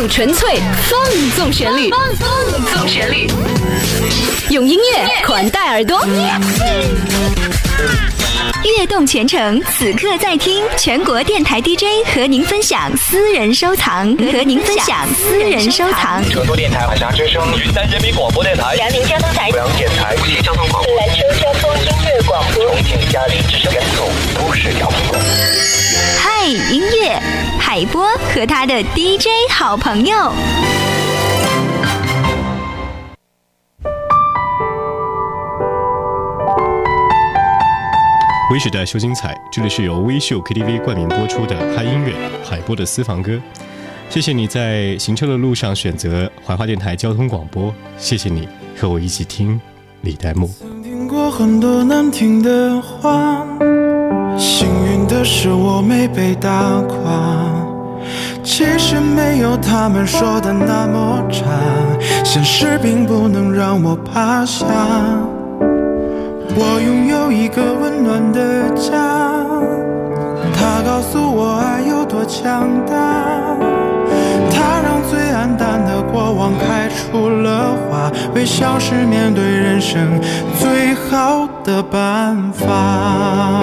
用纯粹放纵旋律，放纵旋律，用音乐款待耳朵。悦动全程，此刻在听全国电台 DJ 和您分享私人收藏，和您分享私人收藏。成都电台海峡之声，云南人民广播电台，辽宁交通台，阜阳电台，无锡交通广播，兰州交通音乐广播，重庆嘉陵之声，甘肃都市交通。嗨，音乐，海波和他的 DJ 好朋友。微时代秀精彩，这里是由微秀 KTV 冠名播出的嗨音乐海波的私房歌。谢谢你在行车的路上选择怀化电台交通广播，谢谢你和我一起听李代沫。曾听过很多难听的话，的是我没被打垮。其实没有他们说的那么差，现实并不能让我趴下。我拥有一个温暖的家，它告诉我爱有多强大，它让最黯淡的过往开出了花，微笑是面对人生最好的办法。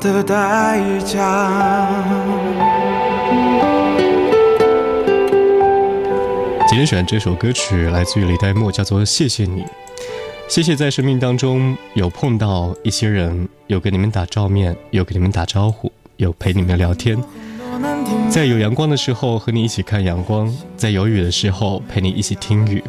的代价。今天选这首歌曲来自于李代沫，叫做《谢谢你》。谢谢在生命当中有碰到一些人，有给你们打照面，有给你们打招呼，有陪你们聊天。在有阳光的时候和你一起看阳光，在有雨的时候陪你一起听雨，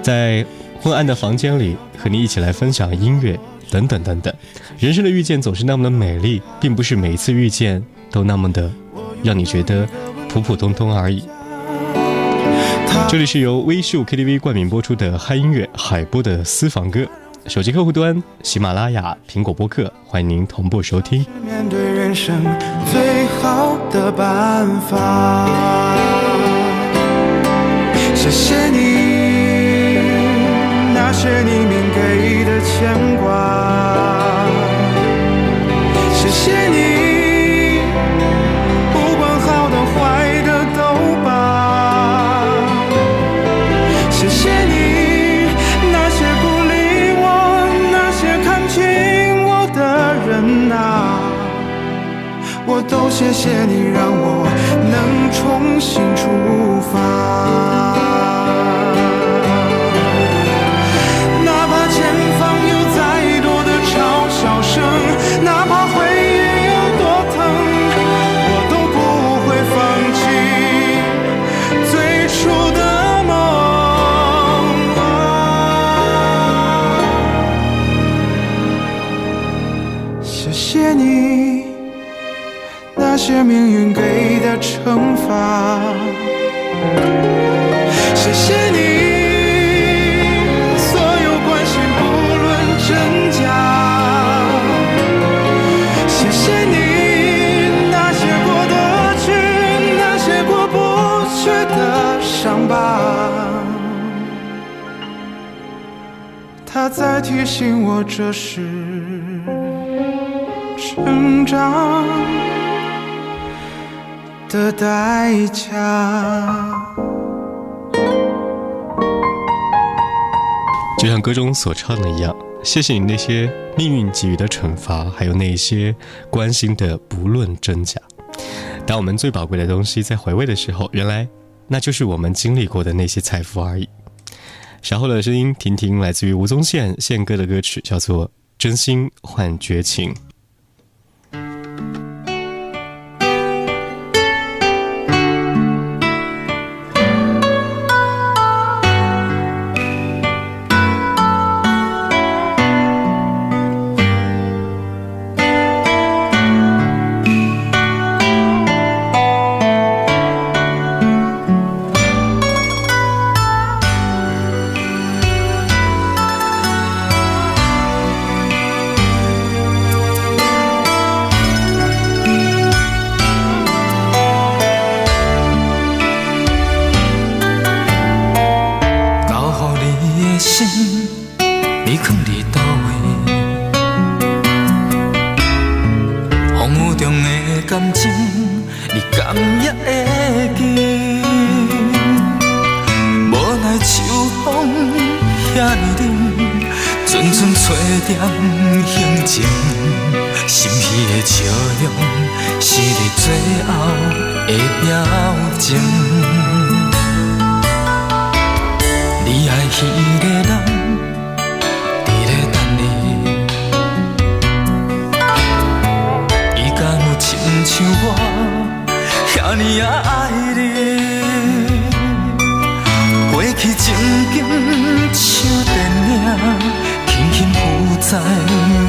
在昏暗的房间里和你一起来分享音乐，等等等等。人生的遇见总是那么的美丽，并不是每一次遇见都那么的让你觉得普普通通而已。这里是由微秀 KTV 冠名播出的嗨音乐海波的私房歌，手机客户端喜马拉雅、苹果播客，欢迎您同步收听。面对人生最好的办法。谢谢你，那些你铭给的牵挂。谢谢你，不管好的坏的都罢。谢谢你，那些鼓励我、那些看清我的人啊，我都谢谢你，让我能重新出发。它在提醒我，这是成长的代价。就像歌中所唱的一样，谢谢你那些命运给予的惩罚，还有那些关心的不论真假。当我们最宝贵的东西在回味的时候，原来那就是我们经历过的那些财富而已。稍后的声音，婷婷来自于吴宗宪宪哥的歌曲，叫做《真心换绝情》。你敢也会记？无奈秋风遐尼冷，阵阵吹点行情，心稀的笑容，是你最后的表情。你爱彼个人。像我遐尼啊爱你，过去情景像电影，轻轻浮在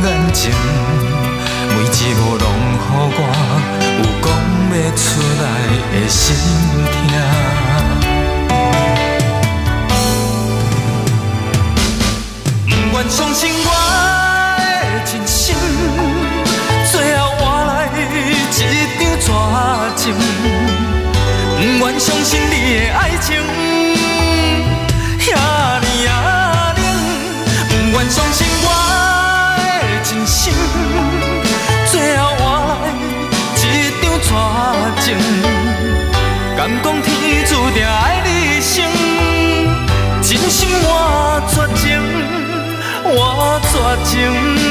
眼前，绝情。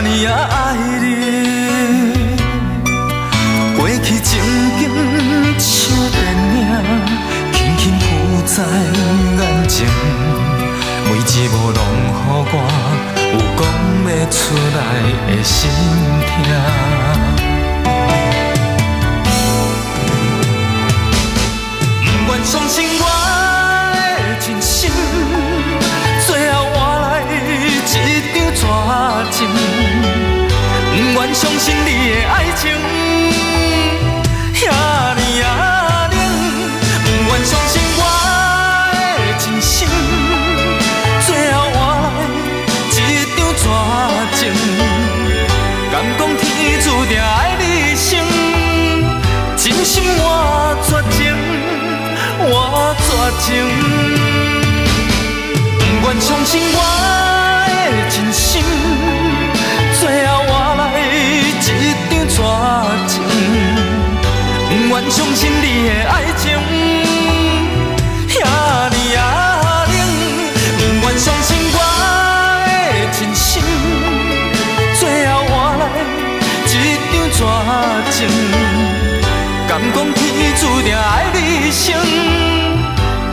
那啊，爱你，过去曾经像电影，轻轻浮在眼前，每一幕拢予我有讲不出来的心痛。不愿相信我的真心，最后换来一场绝情。不愿相信你的爱情，尼啊，不愿相信我的，最后换来一场绝情。敢讲天注定爱你，真心换情，换情。不愿相信我。敢讲天注定爱你一生？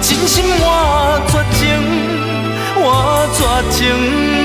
真心换绝情，换绝情。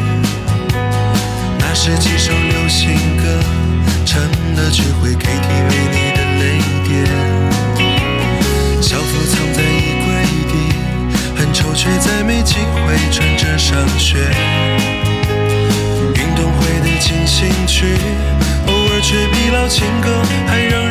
十几首流行歌，成了聚会 KTV 里的泪点。校服藏在衣柜底，很丑却再没机会穿着上学。运动会的进行曲，偶尔却比老情歌还让人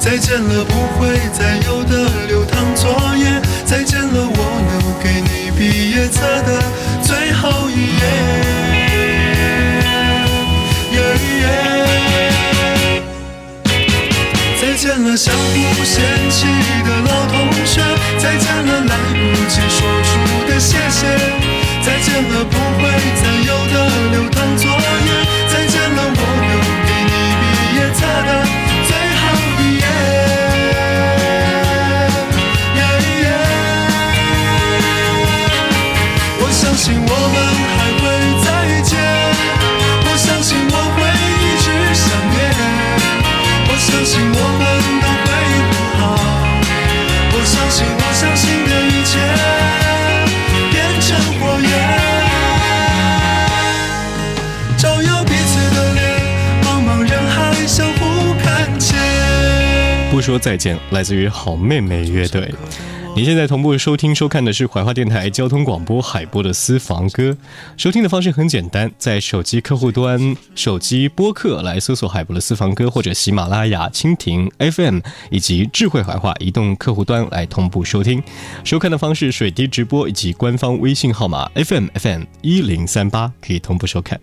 再见了不会再有的流淌作业，再见了我留给你毕业册的最后一页。说再见，来自于好妹妹乐队。你现在同步收听收看的是怀化电台交通广播海波的私房歌。收听的方式很简单，在手机客户端、手机播客来搜索海波的私房歌，或者喜马拉雅、蜻蜓 FM 以及智慧怀化移动客户端来同步收听。收看的方式水滴直播以及官方微信号码 FM FM 一零三八可以同步收看。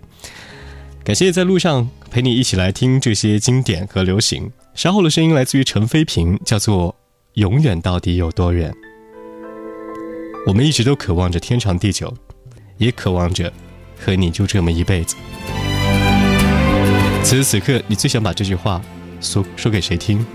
感谢在路上陪你一起来听这些经典和流行。稍后的声音来自于陈飞平，叫做《永远到底有多远》。我们一直都渴望着天长地久，也渴望着和你就这么一辈子。此时此刻，你最想把这句话说说给谁听？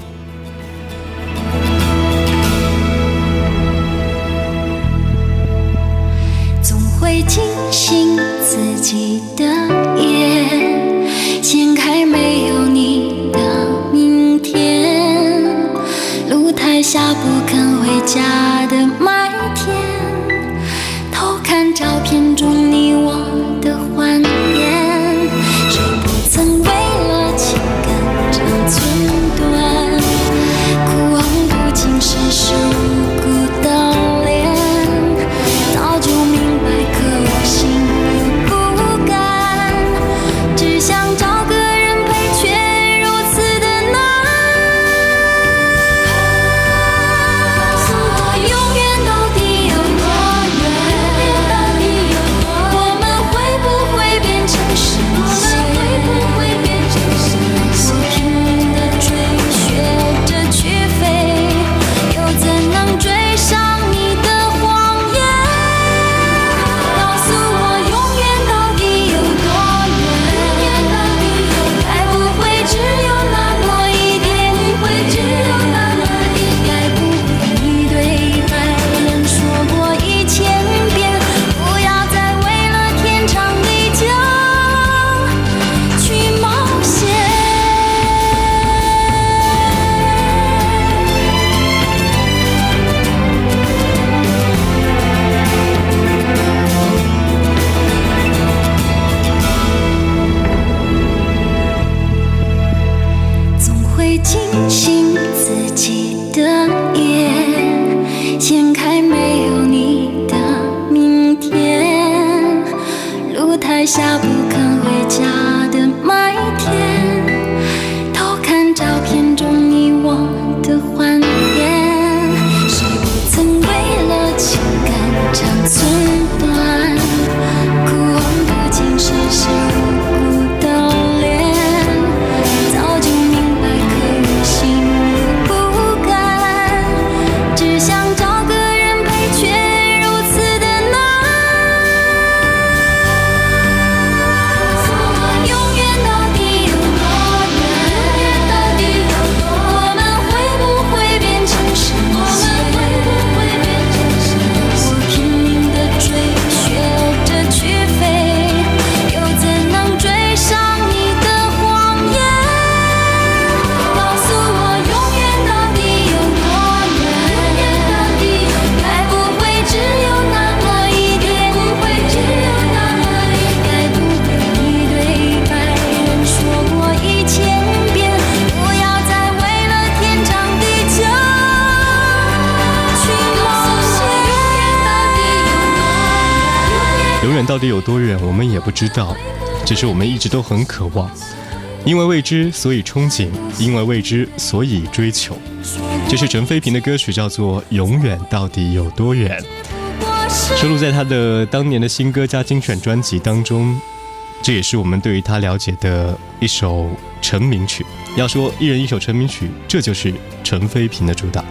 下的梦下不肯回家。底有多远？永远永远到底有多远，我们也不知道，只是我们一直都很渴望。因为未知，所以憧憬；因为未知，所以追求。这是陈飞平的歌曲，叫做《永远到底有多远》，收录在他的当年的新歌加精选专辑当中。这也是我们对于他了解的一首成名曲。要说一人一首成名曲，这就是陈飞平的主打。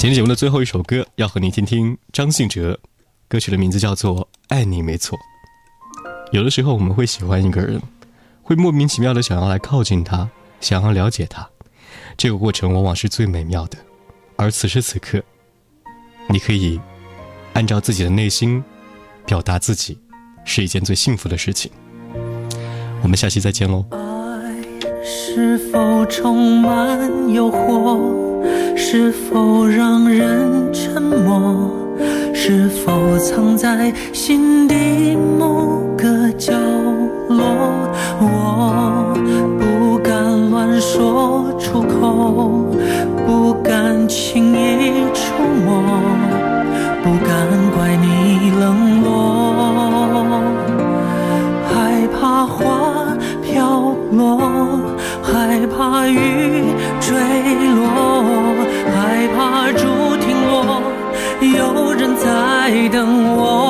今天节目的最后一首歌，要和你听听张信哲，歌曲的名字叫做《爱你没错》。有的时候我们会喜欢一个人，会莫名其妙的想要来靠近他，想要了解他，这个过程往往是最美妙的。而此时此刻，你可以按照自己的内心表达自己，是一件最幸福的事情。我们下期再见喽。爱是否充满诱惑？是否让人沉默？是否藏在心底某个角落？我不敢乱说出口，不敢轻易触摸，不敢怪你冷落。害怕花飘落，害怕雨坠落，害怕竹停落，有人在等我。